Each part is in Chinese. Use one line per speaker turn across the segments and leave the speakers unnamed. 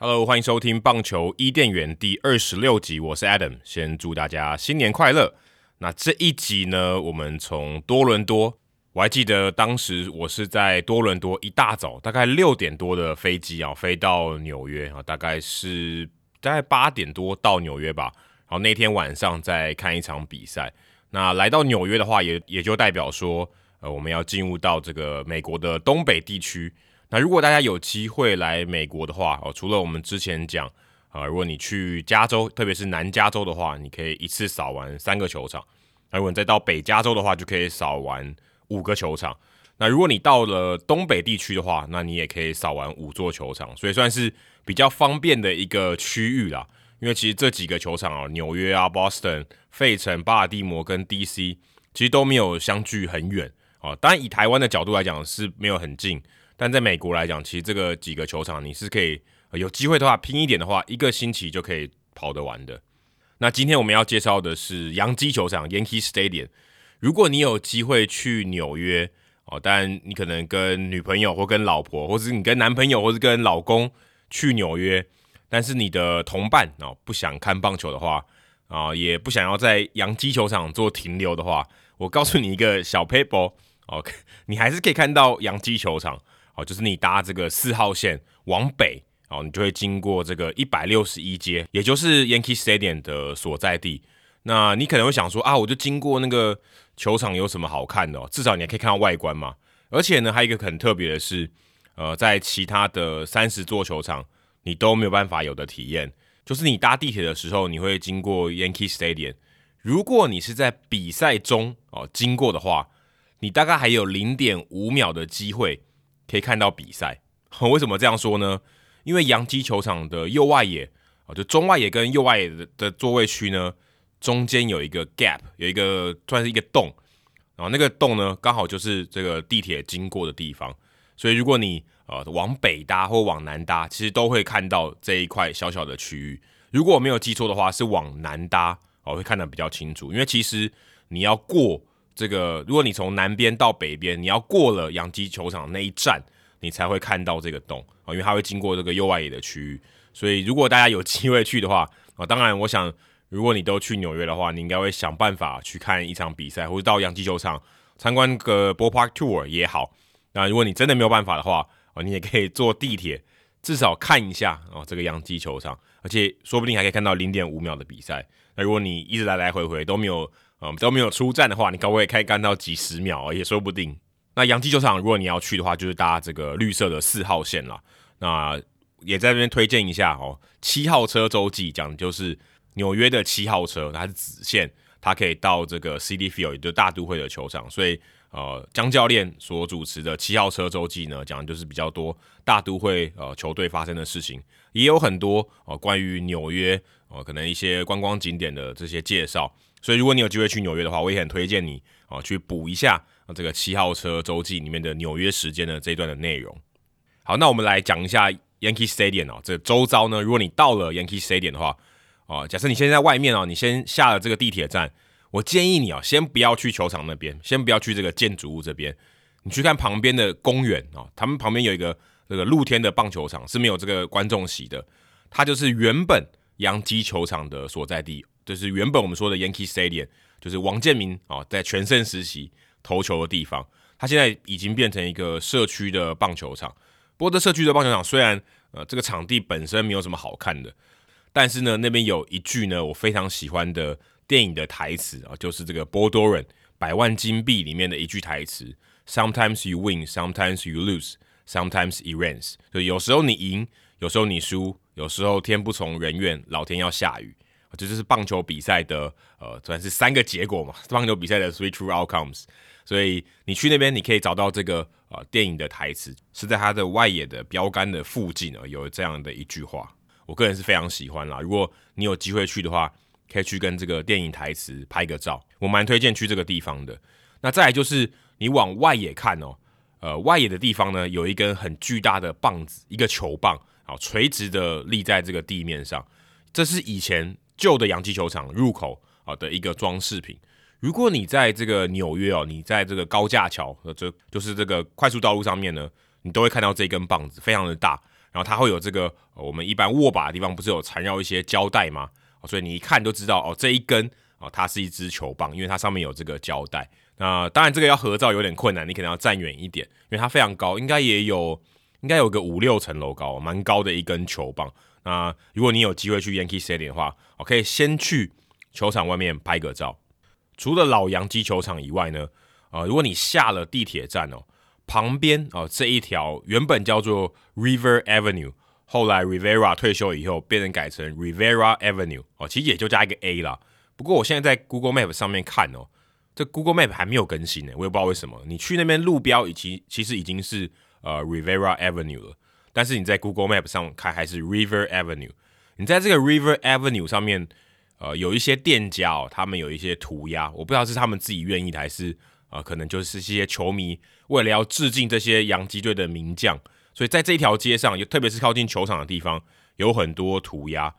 Hello，欢迎收听棒球伊甸园第二十六集，我是 Adam，先祝大家新年快乐。那这一集呢，我们从多伦多，我还记得当时我是在多伦多一大早，大概六点多的飞机啊，飞到纽约啊，大概是大概八点多到纽约吧。然后那天晚上再看一场比赛。那来到纽约的话也，也就代表说，呃，我们要进入到这个美国的东北地区。那如果大家有机会来美国的话，哦，除了我们之前讲，啊、呃，如果你去加州，特别是南加州的话，你可以一次扫完三个球场；那如果你再到北加州的话，就可以扫完五个球场。那如果你到了东北地区的话，那你也可以扫完五座球场，所以算是比较方便的一个区域啦。因为其实这几个球场啊，纽约啊、Boston、费城、巴尔的摩跟 DC，其实都没有相距很远啊。当然，以台湾的角度来讲是没有很近。但在美国来讲，其实这个几个球场你是可以、有机会的话拼一点的话，一个星期就可以跑得完的。那今天我们要介绍的是洋基球场 （Yankee Stadium）。如果你有机会去纽约哦，当然你可能跟女朋友或跟老婆，或是你跟男朋友或是跟老公去纽约，但是你的同伴哦不想看棒球的话啊、也不想要在洋基球场做停留的话，我告诉你一个小 paper 哦，你还是可以看到洋基球场。哦，就是你搭这个四号线往北，哦，你就会经过这个一百六十一街，也就是 Yankee Stadium 的所在地。那你可能会想说啊，我就经过那个球场有什么好看的哦？至少你还可以看到外观嘛。而且呢，还有一个很特别的是，呃，在其他的三十座球场，你都没有办法有的体验，就是你搭地铁的时候，你会经过 Yankee Stadium。如果你是在比赛中哦经过的话，你大概还有零点五秒的机会。可以看到比赛，为什么这样说呢？因为洋基球场的右外野啊，就中外野跟右外野的的座位区呢，中间有一个 gap，有一个算是一个洞，然后那个洞呢，刚好就是这个地铁经过的地方，所以如果你呃往北搭或往南搭，其实都会看到这一块小小的区域。如果我没有记错的话，是往南搭哦，会看得比较清楚，因为其实你要过。这个，如果你从南边到北边，你要过了洋基球场那一站，你才会看到这个洞啊，因为它会经过这个右外野的区域。所以，如果大家有机会去的话啊，当然，我想如果你都去纽约的话，你应该会想办法去看一场比赛，或者到洋基球场参观个 Ballpark Tour 也好。那如果你真的没有办法的话啊，你也可以坐地铁，至少看一下哦这个洋基球场，而且说不定还可以看到零点五秒的比赛。那如果你一直来来回回都没有。嗯，都没有出站的话，你可不可以可以看到几十秒也说不定。那洋基球场，如果你要去的话，就是搭这个绿色的四号线啦。那也在这边推荐一下哦，七号车洲际讲的就是纽约的七号车，它是子线，它可以到这个 Citi Field，也就是大都会的球场。所以呃，江教练所主持的七号车周记呢，讲的就是比较多大都会呃球队发生的事情，也有很多、呃、关于纽约、呃、可能一些观光景点的这些介绍。所以，如果你有机会去纽约的话，我也很推荐你啊去补一下这个七号车周记里面的纽约时间的这一段的内容。好，那我们来讲一下 Yankee Stadium 哦，这周遭呢，如果你到了 Yankee Stadium 的话，啊，假设你现在在外面哦，你先下了这个地铁站，我建议你啊，先不要去球场那边，先不要去这个建筑物这边，你去看旁边的公园啊，他们旁边有一个这个露天的棒球场是没有这个观众席的，它就是原本洋基球场的所在地。就是原本我们说的 Yankee Stadium，就是王建民啊在全盛时期投球的地方，它现在已经变成一个社区的棒球场。不过这社区的棒球场虽然呃这个场地本身没有什么好看的，但是呢那边有一句呢我非常喜欢的电影的台词啊，就是这个 Bull Durham 百万金币里面的一句台词：Sometimes you win, sometimes you lose, sometimes it rains。就有时候你赢，有时候你输，有时候天不从人愿，老天要下雨。这就是棒球比赛的呃，算是三个结果嘛。棒球比赛的 three true outcomes。所以你去那边，你可以找到这个呃电影的台词，是在它的外野的标杆的附近啊，有这样的一句话。我个人是非常喜欢啦。如果你有机会去的话，可以去跟这个电影台词拍个照。我蛮推荐去这个地方的。那再来就是你往外野看哦，呃，外野的地方呢，有一根很巨大的棒子，一个球棒啊，垂直的立在这个地面上。这是以前旧的洋基球场入口啊的一个装饰品。如果你在这个纽约哦，你在这个高架桥，这就是这个快速道路上面呢，你都会看到这根棒子，非常的大。然后它会有这个我们一般握把的地方，不是有缠绕一些胶带吗？所以你一看就知道哦，这一根哦，它是一支球棒，因为它上面有这个胶带。那当然这个要合照有点困难，你可能要站远一点，因为它非常高，应该也有应该有个五六层楼高，蛮高的一根球棒。那如果你有机会去 Yankee Stadium 的话，我可以先去球场外面拍个照。除了老洋基球场以外呢，呃，如果你下了地铁站哦，旁边哦、这一条原本叫做 River Avenue，后来 Rivera 退休以后变成改成 Rivera Avenue 哦，其实也就加一个 A 啦。不过我现在在 Google Map 上面看哦，这 Google Map 还没有更新呢，我也不知道为什么。你去那边路标以及其实已经是呃 Rivera Avenue 了，但是你在 Google Map 上看还是 River Avenue。你在这个 River Avenue 上面。呃，有一些店家哦，他们有一些涂鸦，我不知道是他们自己愿意的，还是呃，可能就是一些球迷为了要致敬这些洋基队的名将，所以在这一条街上，特别是靠近球场的地方，有很多涂鸦。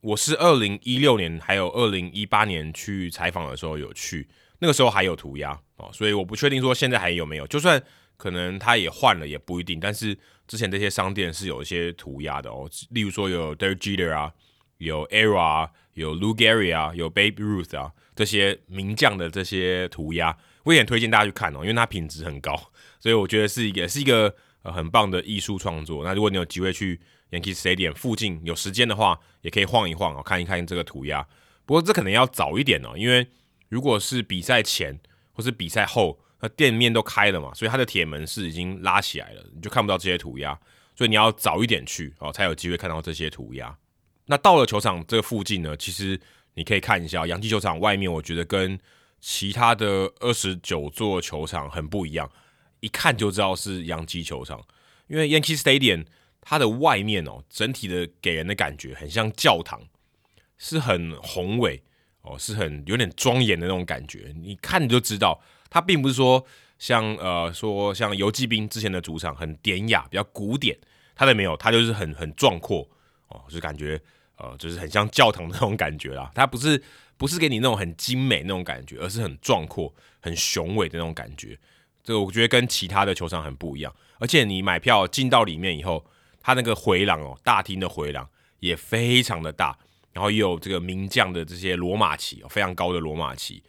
我是二零一六年还有二零一八年去采访的时候有去，那个时候还有涂鸦哦，所以我不确定说现在还有没有，就算可能他也换了也不一定，但是之前这些商店是有一些涂鸦的哦，例如说有 Derek Jeter 啊。有 ERA 啊，有 Lou Gehrig 啊，有 Babe Ruth 啊，这些名将的这些涂鸦，我也很推荐大家去看哦，因为它品质很高，所以我觉得是一个是一个呃很棒的艺术创作。那如果你有机会去 Yankee Stadium 附近有时间的话，也可以晃一晃哦，看一看这个涂鸦。不过这可能要早一点哦，因为如果是比赛前或是比赛后，那店面都开了嘛，所以它的铁门是已经拉起来了，你就看不到这些涂鸦，所以你要早一点去哦，才有机会看到这些涂鸦。那到了球场这个附近呢，其实你可以看一下洋基球场外面，我觉得跟其他的二十九座球场很不一样，一看就知道是洋基球场。因为 Yankee Stadium 它的外面哦，整体的给人的感觉很像教堂，是很宏伟哦，是很有点庄严的那种感觉。你看你就知道，它并不是说像呃说像游骑兵之前的主场很典雅、比较古典，它的没有，它就是很很壮阔。哦，就感觉呃，就是很像教堂的那种感觉啦。它不是不是给你那种很精美那种感觉，而是很壮阔、很雄伟的那种感觉。这个我觉得跟其他的球场很不一样。而且你买票进到里面以后，它那个回廊哦，大厅的回廊也非常的大，然后也有这个名将的这些罗马旗，非常高的罗马旗，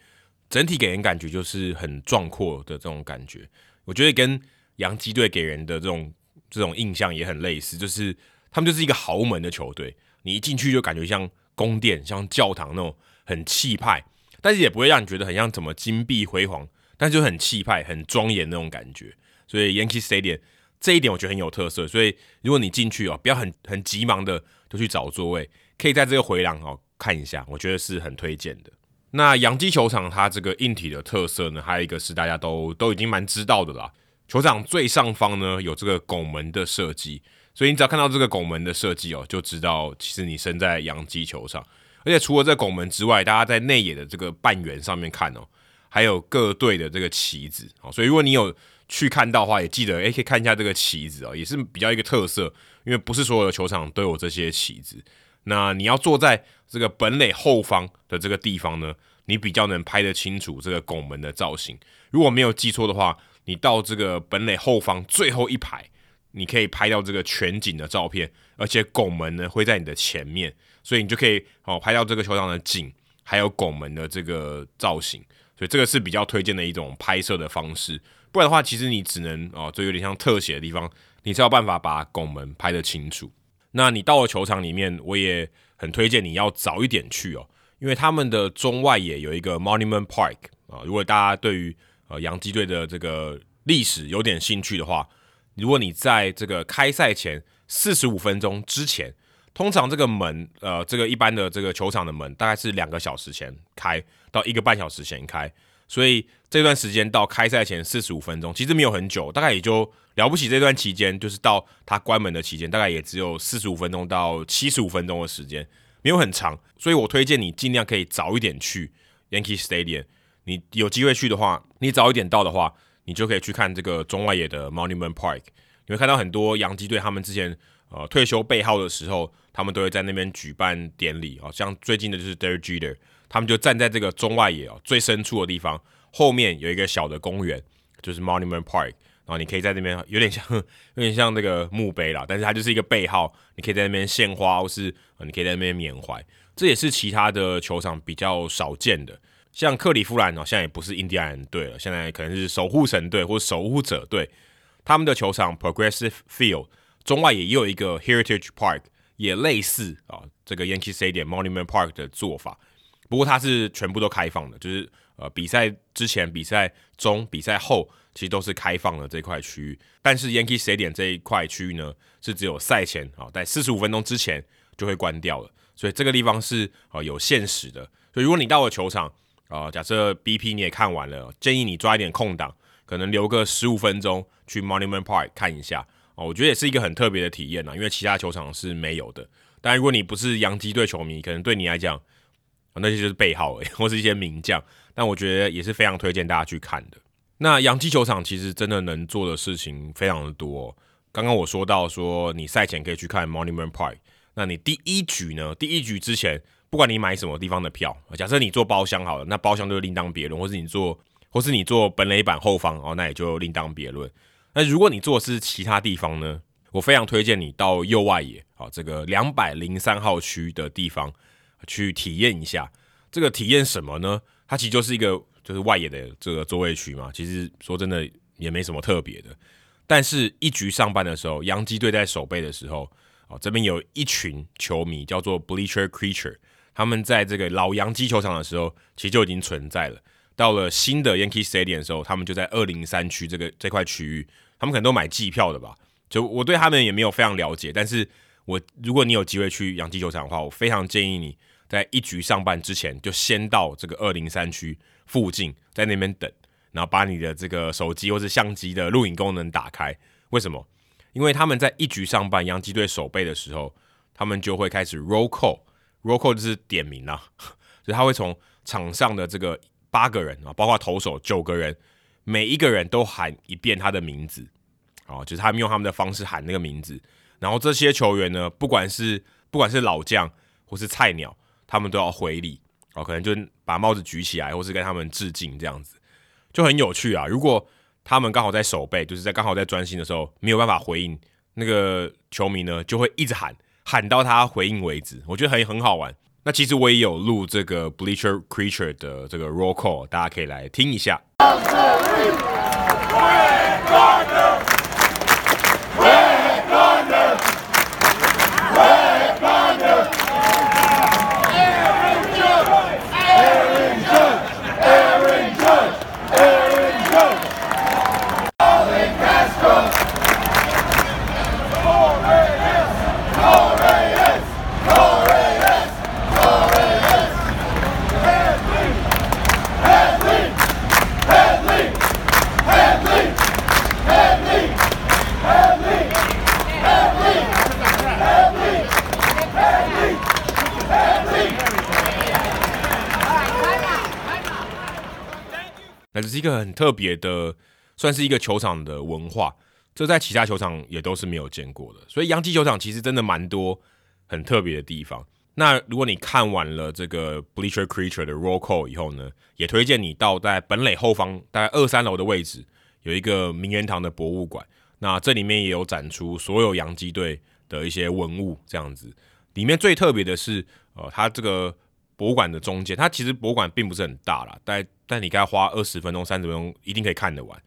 整体给人感觉就是很壮阔的这种感觉。我觉得跟洋基队给人的这种这种印象也很类似，就是。他们就是一个豪门的球队，你一进去就感觉像宫殿、像教堂那种很气派，但是也不会让你觉得很像怎么金碧辉煌，但是就很气派、很庄严那种感觉。所以 Yankee Stadium 这一点我觉得很有特色。所以如果你进去哦，不要很很急忙的就去找座位，可以在这个回廊哦看一下，我觉得是很推荐的。那洋基球场它这个硬体的特色呢，还有一个是大家都都已经蛮知道的啦，球场最上方呢有这个拱门的设计。所以你只要看到这个拱门的设计哦，就知道其实你身在洋基球场。而且除了这拱门之外，大家在内野的这个半圆上面看哦，还有各队的这个旗子哦。所以如果你有去看到的话，也记得诶，可以看一下这个旗子哦，也是比较一个特色。因为不是所有的球场都有这些旗子。那你要坐在这个本垒后方的这个地方呢，你比较能拍得清楚这个拱门的造型。如果没有记错的话，你到这个本垒后方最后一排。你可以拍到这个全景的照片，而且拱门呢会在你的前面，所以你就可以哦拍到这个球场的景，还有拱门的这个造型，所以这个是比较推荐的一种拍摄的方式。不然的话，其实你只能哦，就有点像特写的地方，你才有办法把拱门拍得清楚。那你到了球场里面，我也很推荐你要早一点去哦，因为他们的中外野有一个 Monument Park 啊，如果大家对于呃洋基队的这个历史有点兴趣的话。如果你在这个开赛前四十五分钟之前，通常这个门，呃，这个一般的这个球场的门大概是两个小时前开到一个半小时前开，所以这段时间到开赛前四十五分钟，其实没有很久，大概也就了不起。这段期间就是到它关门的期间，大概也只有四十五分钟到七十五分钟的时间，没有很长。所以我推荐你尽量可以早一点去 Yankee Stadium。你有机会去的话，你早一点到的话。你就可以去看这个中外野的 Monument Park，你会看到很多洋基队他们之前呃退休背号的时候，他们都会在那边举办典礼哦。像最近的就是 Derek Jeter，他们就站在这个中外野哦最深处的地方，后面有一个小的公园，就是 Monument Park，然后你可以在那边有点像 有点像那个墓碑啦，但是它就是一个背号，你可以在那边献花，或是你可以在那边缅怀。这也是其他的球场比较少见的。像克利夫兰哦，现在也不是印第安人队了，现在可能是守护神队或守护者队。他们的球场 Progressive Field 中外也有一个 Heritage Park，也类似啊这个 Yankee Stadium Monument Park 的做法。不过它是全部都开放的，就是呃比赛之前、比赛中、比赛后，其实都是开放的这块区域。但是 Yankee Stadium 这一块区域呢，是只有赛前啊，在四十五分钟之前就会关掉了。所以这个地方是啊有限时的。所以如果你到了球场，啊、呃，假设 BP 你也看完了，建议你抓一点空档，可能留个十五分钟去 Monument Park 看一下哦。我觉得也是一个很特别的体验呐，因为其他球场是没有的。但如果你不是洋基队球迷，可能对你来讲，那些就是背号诶，或是一些名将。但我觉得也是非常推荐大家去看的。那洋基球场其实真的能做的事情非常的多。刚刚我说到说，你赛前可以去看 Monument Park，那你第一局呢？第一局之前。不管你买什么地方的票，假设你坐包厢好了，那包厢就另当别论；或是你坐，或是你坐本垒板后方哦，那也就另当别论。那如果你坐的是其他地方呢？我非常推荐你到右外野，好，这个两百零三号区的地方去体验一下。这个体验什么呢？它其实就是一个就是外野的这个座位区嘛。其实说真的也没什么特别的。但是，一局上半的时候，洋基队在守备的时候，哦，这边有一群球迷叫做 Bleacher Creature。他们在这个老洋基球场的时候，其实就已经存在了。到了新的 Yankee Stadium 的时候，他们就在二零三区这个这块区域，他们可能都买季票的吧。就我对他们也没有非常了解，但是我如果你有机会去洋基球场的话，我非常建议你在一局上半之前就先到这个二零三区附近，在那边等，然后把你的这个手机或是相机的录影功能打开。为什么？因为他们在一局上半洋基队守备的时候，他们就会开始 roll call。Roll call 就是点名啊，所 以他会从场上的这个八个人啊，包括投手九个人，每一个人都喊一遍他的名字，啊，就是他们用他们的方式喊那个名字。然后这些球员呢，不管是不管是老将或是菜鸟，他们都要回礼，哦，可能就把帽子举起来，或是跟他们致敬，这样子就很有趣啊。如果他们刚好在守备，就是在刚好在专心的时候没有办法回应，那个球迷呢就会一直喊。喊到他回应为止，我觉得很很好玩。那其实我也有录这个 Bleacher Creature 的这个 Roll Call，大家可以来听一下。是一个很特别的，算是一个球场的文化，这在其他球场也都是没有见过的。所以洋基球场其实真的蛮多很特别的地方。那如果你看完了这个 Bleacher Creature 的 Roll Call 以后呢，也推荐你到在本垒后方大概二三楼的位置，有一个名人堂的博物馆。那这里面也有展出所有洋基队的一些文物，这样子。里面最特别的是，呃，它这个。博物馆的中间，它其实博物馆并不是很大啦，但但你该花二十分钟、三十分钟，一定可以看得完。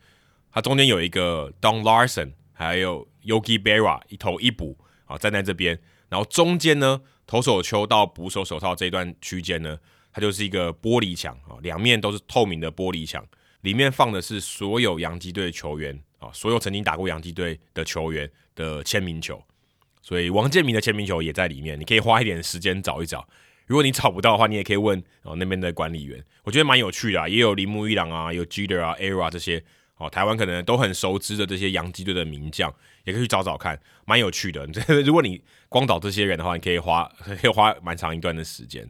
它中间有一个 Don Larson，还有 Yogi Berra 一投一捕啊，站在这边。然后中间呢，投手球到捕手手套这一段区间呢，它就是一个玻璃墙啊，两面都是透明的玻璃墙，里面放的是所有洋基队球员啊，所有曾经打过洋基队的球员的签名球。所以王建民的签名球也在里面，你可以花一点时间找一找。如果你找不到的话，你也可以问哦那边的管理员，我觉得蛮有趣的啊，也有铃木一朗啊，有 Jeter 啊，Era 这些哦，台湾可能都很熟知的这些洋基队的名将，也可以去找找看，蛮有趣的。如果你光找这些人的话，你可以花 可以花蛮长一段的时间。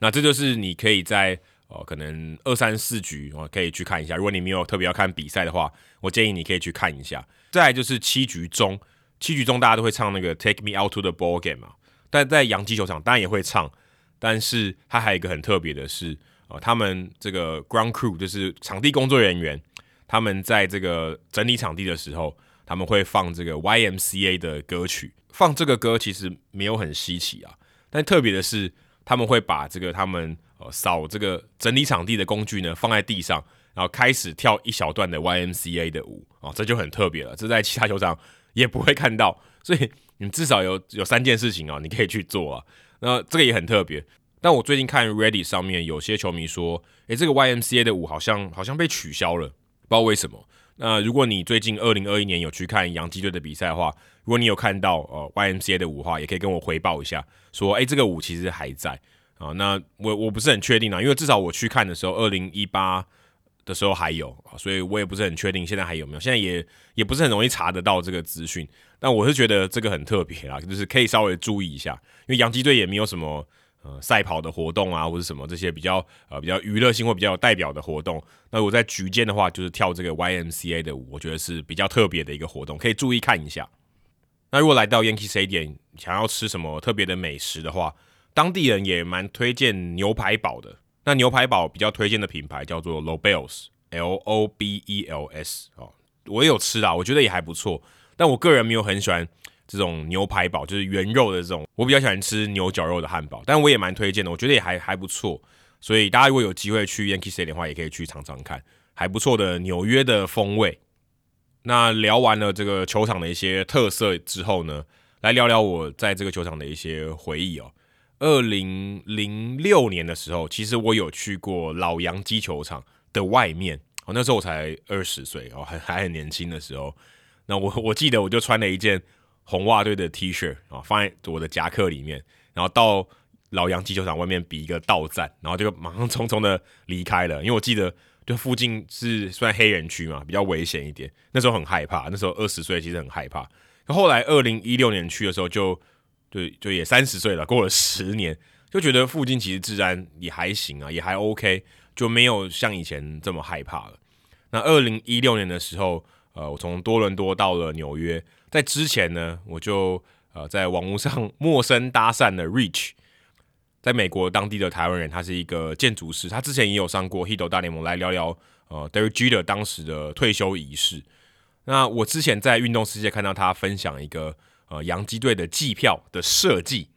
那这就是你可以在哦可能二三四局哦可以去看一下。如果你没有特别要看比赛的话，我建议你可以去看一下。再来就是七局中七局中大家都会唱那个 Take Me Out to the Ball Game 嘛，但在洋基球场当然也会唱，但是它还有一个很特别的是，呃，他们这个 Ground Crew 就是场地工作人员，他们在这个整理场地的时候，他们会放这个 YMCA 的歌曲，放这个歌其实没有很稀奇啊，但特别的是，他们会把这个他们呃扫这个整理场地的工具呢放在地上，然后开始跳一小段的 YMCA 的舞啊，这就很特别了，这在其他球场。也不会看到，所以你至少有有三件事情啊，你可以去做啊。那这个也很特别。但我最近看 Reddit 上面有些球迷说，诶，这个 YMCA 的舞好像好像被取消了，不知道为什么。那如果你最近二零二一年有去看洋基队的比赛的话，如果你有看到呃 YMCA 的舞的话，也可以跟我回报一下，说诶，这个舞其实还在啊。那我我不是很确定啊，因为至少我去看的时候，二零一八。的时候还有啊，所以我也不是很确定现在还有没有。现在也也不是很容易查得到这个资讯，但我是觉得这个很特别啦，就是可以稍微注意一下，因为洋基队也没有什么呃赛跑的活动啊，或者什么这些比较呃比较娱乐性或比较有代表的活动。那我在局间的话，就是跳这个 YMCA 的舞，我觉得是比较特别的一个活动，可以注意看一下。那如果来到 Yankee Stadium 想要吃什么特别的美食的话，当地人也蛮推荐牛排堡的。那牛排堡比较推荐的品牌叫做 Lobels，L O B E L S 哦，我也有吃啦，我觉得也还不错。但我个人没有很喜欢这种牛排堡，就是原肉的这种，我比较喜欢吃牛绞肉的汉堡。但我也蛮推荐的，我觉得也还还不错。所以大家如果有机会去 Yankee Stadium 的话，也可以去尝尝看，还不错的纽约的风味。那聊完了这个球场的一些特色之后呢，来聊聊我在这个球场的一些回忆哦。二零零六年的时候，其实我有去过老洋基球场的外面。哦，那时候我才二十岁哦，还还很年轻的时候。那我 我记得我就穿了一件红袜队的 T 恤啊，放在我的夹克里面，然后到老洋基球场外面比一个到站，然后就马上匆匆的离开了。因为我记得就附近是算黑人区嘛，比较危险一点。那时候很害怕，那时候二十岁其实很害怕。可后来二零一六年去的时候就。对，就也三十岁了，过了十年，就觉得附近其实治安也还行啊，也还 OK，就没有像以前这么害怕了。那二零一六年的时候，呃，我从多伦多到了纽约，在之前呢，我就呃在网络上 陌生搭讪了 Rich，在美国当地的台湾人，他是一个建筑师，他之前也有上过《h i d o 大联盟》来聊聊呃 Derek Jeter 当时的退休仪式。那我之前在运动世界看到他分享一个。呃，洋基队的季票的设计，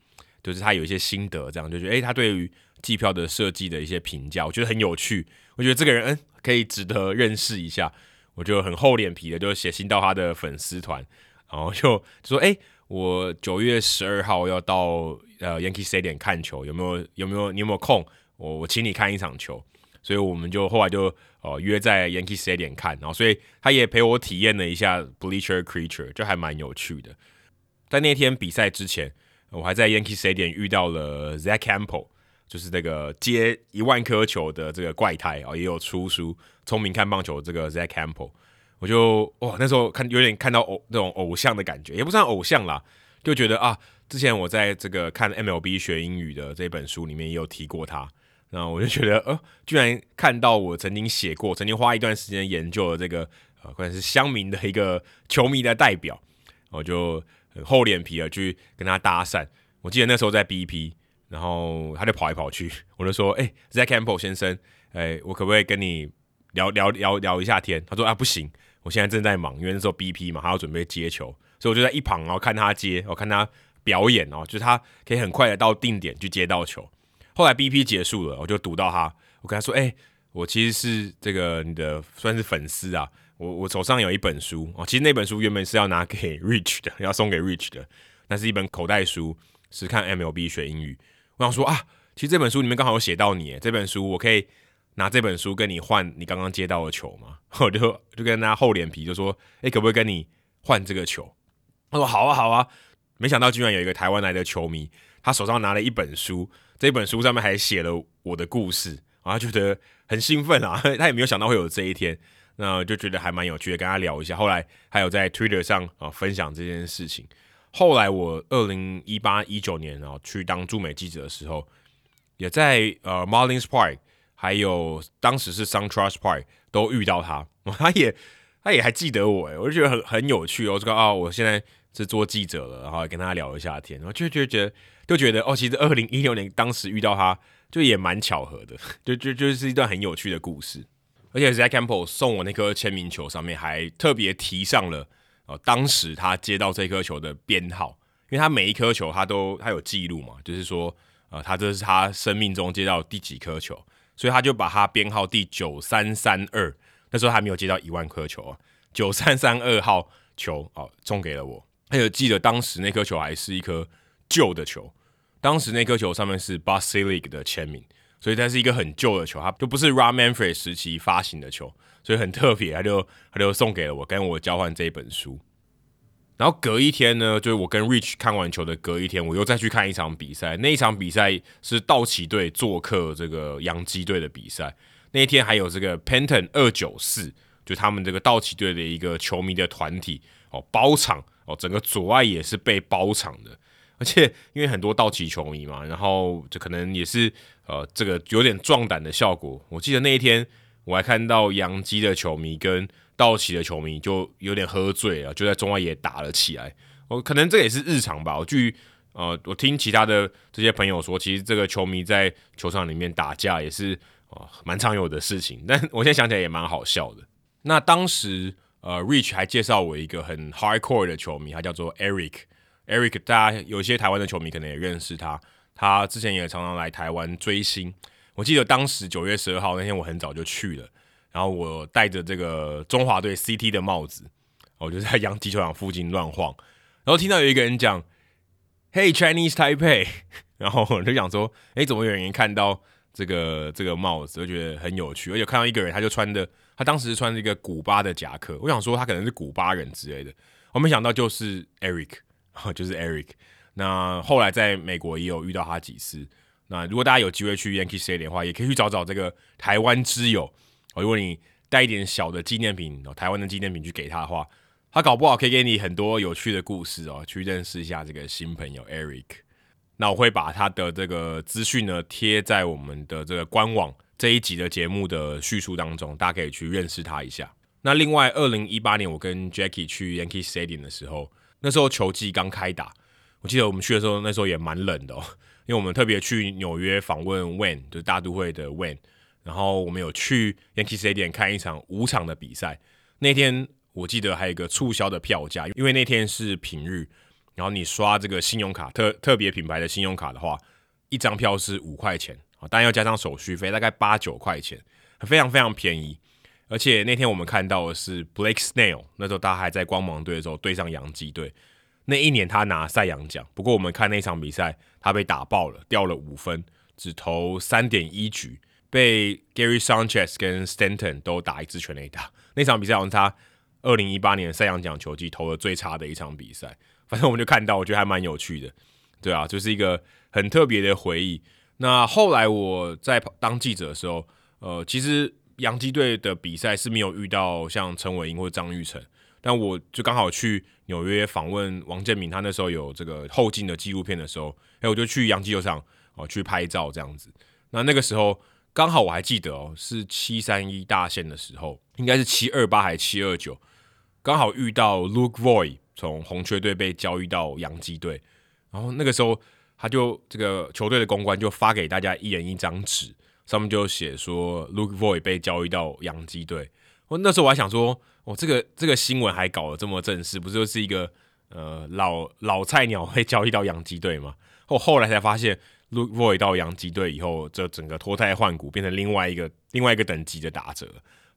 就是他有一些心得，这样就觉得，诶，他对于季票的设计的一些评价，我觉得很有趣。我觉得这个人，嗯，可以值得认识一下。我就很厚脸皮的，就写信到他的粉丝团，然后就说，诶，我九月十二号要到呃 Yankee Stadium 看球，有没有有没有你有没有空？我我请你看一场球。所以我们就后来就呃约在 Yankee Stadium 看，然后所以他也陪我体验了一下 Bleacher Creature，就还蛮有趣的。在那天比赛之前，我还在 Yankee Stadium 遇到了 Zack Campbell，就是那个接一万颗球的这个怪胎啊，也有出书《聪明看棒球》这个 Zack Campbell，我就哇那时候看有点看到偶那种偶像的感觉，也不算偶像啦，就觉得啊，之前我在这个看 MLB 学英语的这本书里面也有提过他，那我就觉得呃，居然看到我曾经写过、曾经花一段时间研究的这个呃，可能是乡民的一个球迷的代表，我就。厚脸皮的去跟他搭讪，我记得那时候在 BP，然后他就跑来跑去，我就说：“哎、欸、Zack Campbell 先生，哎、我可不可以跟你聊聊聊聊一下天？”他说：“啊，不行，我现在正在忙，因为那时候 BP 嘛，还要准备接球，所以我就在一旁，然后看他接，我看他表演哦，就是他可以很快的到定点去接到球。后来 BP 结束了，我就堵到他，我跟他说：“哎、我其实是这个你的算是粉丝啊。”我我手上有一本书哦，其实那本书原本是要拿给 Rich 的，要送给 Rich 的，那是一本口袋书，是看 MLB 学英语。我想说啊，其实这本书里面刚好有写到你，这本书我可以拿这本书跟你换你刚刚接到的球吗？我就就跟他厚脸皮就说，哎、可不可以跟你换这个球？他说好啊好啊，没想到居然有一个台湾来的球迷，他手上拿了一本书，这本书上面还写了我的故事，然后觉得很兴奋啊，他也没有想到会有这一天。那就觉得还蛮有趣的，跟他聊一下。后来还有在 Twitter 上啊分享这件事情。后来我二零一八一九年啊去当驻美记者的时候，也在呃 Marlins Park，还有当时是 SunTrust Park 都遇到他，他也他也还记得我诶，我就觉得很很有趣哦。这个啊，我现在是做记者了，然后跟他聊一下天，然后就就觉得就觉得哦，其实二零一六年当时遇到他就也蛮巧合的，就就就是一段很有趣的故事。而且 Zack Campbell 送我那颗签名球上面还特别提上了哦，当时他接到这颗球的编号，因为他每一颗球他都他有记录嘛，就是说呃，他这是他生命中接到第几颗球，所以他就把他编号第九三三二，那时候还没有接到一万颗球啊，九三三二号球哦送给了我。还有记得当时那颗球还是一颗旧的球，当时那颗球上面是 Bud Selig 的签名。所以它是一个很旧的球，它就不是 Rob Manfred 时期发行的球，所以很特别，他就他就送给了我，跟我交换这一本书。然后隔一天呢，就是我跟 Rich 看完球的隔一天，我又再去看一场比赛。那一场比赛是道奇队做客这个洋基队的比赛。那一天还有这个 Penton 二九四，就他们这个道奇队的一个球迷的团体哦，包场哦，整个左外也是被包场的。而且因为很多道奇球迷嘛，然后就可能也是呃这个有点壮胆的效果。我记得那一天我还看到洋基的球迷跟道奇的球迷就有点喝醉了，就在中外野打了起来。我可能这也是日常吧。我据呃我听其他的这些朋友说，其实这个球迷在球场里面打架也是呃蛮常有的事情。但我现在想起来也蛮好笑的。那当时呃 Rich 还介绍我一个很 hardcore 的球迷，他叫做 Eric。Eric，大家有些台湾的球迷可能也认识他，他之前也常常来台湾追星。我记得当时九月十二号那天，我很早就去了，然后我戴着这个中华队 CT 的帽子，我就在洋基球场附近乱晃，然后听到有一个人讲 “Hey Chinese Taipei”，然后我就想说，哎，怎么有人看到这个这个帽子，我觉得很有趣，而且看到一个人，他就穿的，他当时是穿着一个古巴的夹克，我想说他可能是古巴人之类的，我没想到就是 Eric。就是 Eric，那后来在美国也有遇到他几次。那如果大家有机会去 Yankee Stadium 的话，也可以去找找这个台湾之友。哦，如果你带一点小的纪念品，哦台湾的纪念品去给他的话，他搞不好可以给你很多有趣的故事哦，去认识一下这个新朋友 Eric。那我会把他的这个资讯呢贴在我们的这个官网这一集的节目的叙述当中，大家可以去认识他一下。那另外，二零一八年我跟 Jackie 去 Yankee Stadium 的时候。那时候球季刚开打，我记得我们去的时候，那时候也蛮冷的哦，因为我们特别去纽约访问 Wayne，就是大都会的 Wayne，然后我们有去 Yankee Stadium 看一场五场的比赛。那天我记得还有一个促销的票价，因为那天是平日，然后你刷这个信用卡特特别品牌的信用卡的话，一张票是五块钱啊，当然要加上手续费，大概八九块钱，非常非常便宜。而且那天我们看到的是 Blake Snell，那时候他还在光芒队的时候对上洋基队，那一年他拿赛扬奖。不过我们看那场比赛，他被打爆了，掉了五分，只投三点一局，被 Gary Sanchez 跟 Stanton 都打一支全垒打。那场比赛好像是他二零一八年赛扬奖球季投的最差的一场比赛。反正我们就看到，我觉得还蛮有趣的，对啊，就是一个很特别的回忆。那后来我在当记者的时候，呃，其实。洋基队的比赛是没有遇到像陈伟英或张玉成，但我就刚好去纽约访问王建民，他那时候有这个后进的纪录片的时候，哎，我就去洋基球场哦去拍照这样子。那那个时候刚好我还记得哦，是七三一大限的时候，应该是七二八还是七二九，刚好遇到 Luke Voit 从红雀队被交易到洋基队，然后那个时候他就这个球队的公关就发给大家一人一张纸。上面就写说，Luke Voit 被交易到洋基队。我那时候我还想说，哦，这个这个新闻还搞得这么正式，不就是一个呃老老菜鸟被交易到洋基队吗？后后来才发现，Luke Voit 到洋基队以后，这整个脱胎换骨，变成另外一个另外一个等级的打者。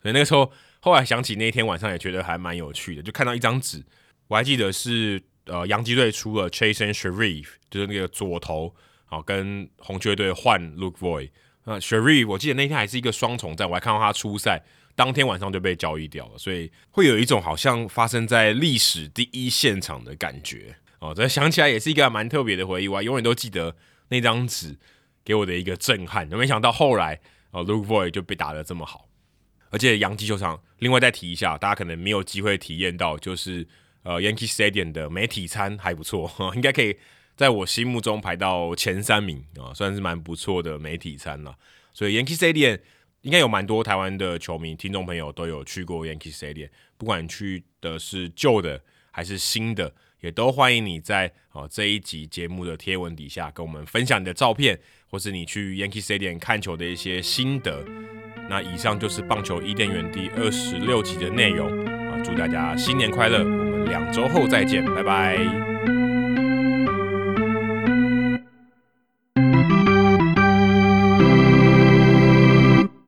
所以那个时候，后来想起那天晚上也觉得还蛮有趣的，就看到一张纸，我还记得是呃洋基队出了 Chasen Shreve，就是那个左投，好跟红雀队换 Luke Voit。啊，Sherry，我记得那天还是一个双重战，我还看到他出赛，当天晚上就被交易掉了，所以会有一种好像发生在历史第一现场的感觉哦。这想起来也是一个蛮特别的回忆，我还永远都记得那张纸给我的一个震撼。没想到后来哦，Luke Voit 就被打得这么好，而且洋基球场，另外再提一下，大家可能没有机会体验到，就是呃 Yankee Stadium 的媒体餐还不错，应该可以。在我心目中排到前三名啊，算是蛮不错的媒体餐了。所以 Yankee Stadium 应该有蛮多台湾的球迷、听众朋友都有去过 Yankee Stadium，不管去的是旧的还是新的，也都欢迎你在哦这一集节目的贴文底下跟我们分享你的照片，或是你去 Yankee Stadium 看球的一些心得。那以上就是棒球伊甸园第二十六集的内容啊！祝大家新年快乐，我们两周后再见，拜拜。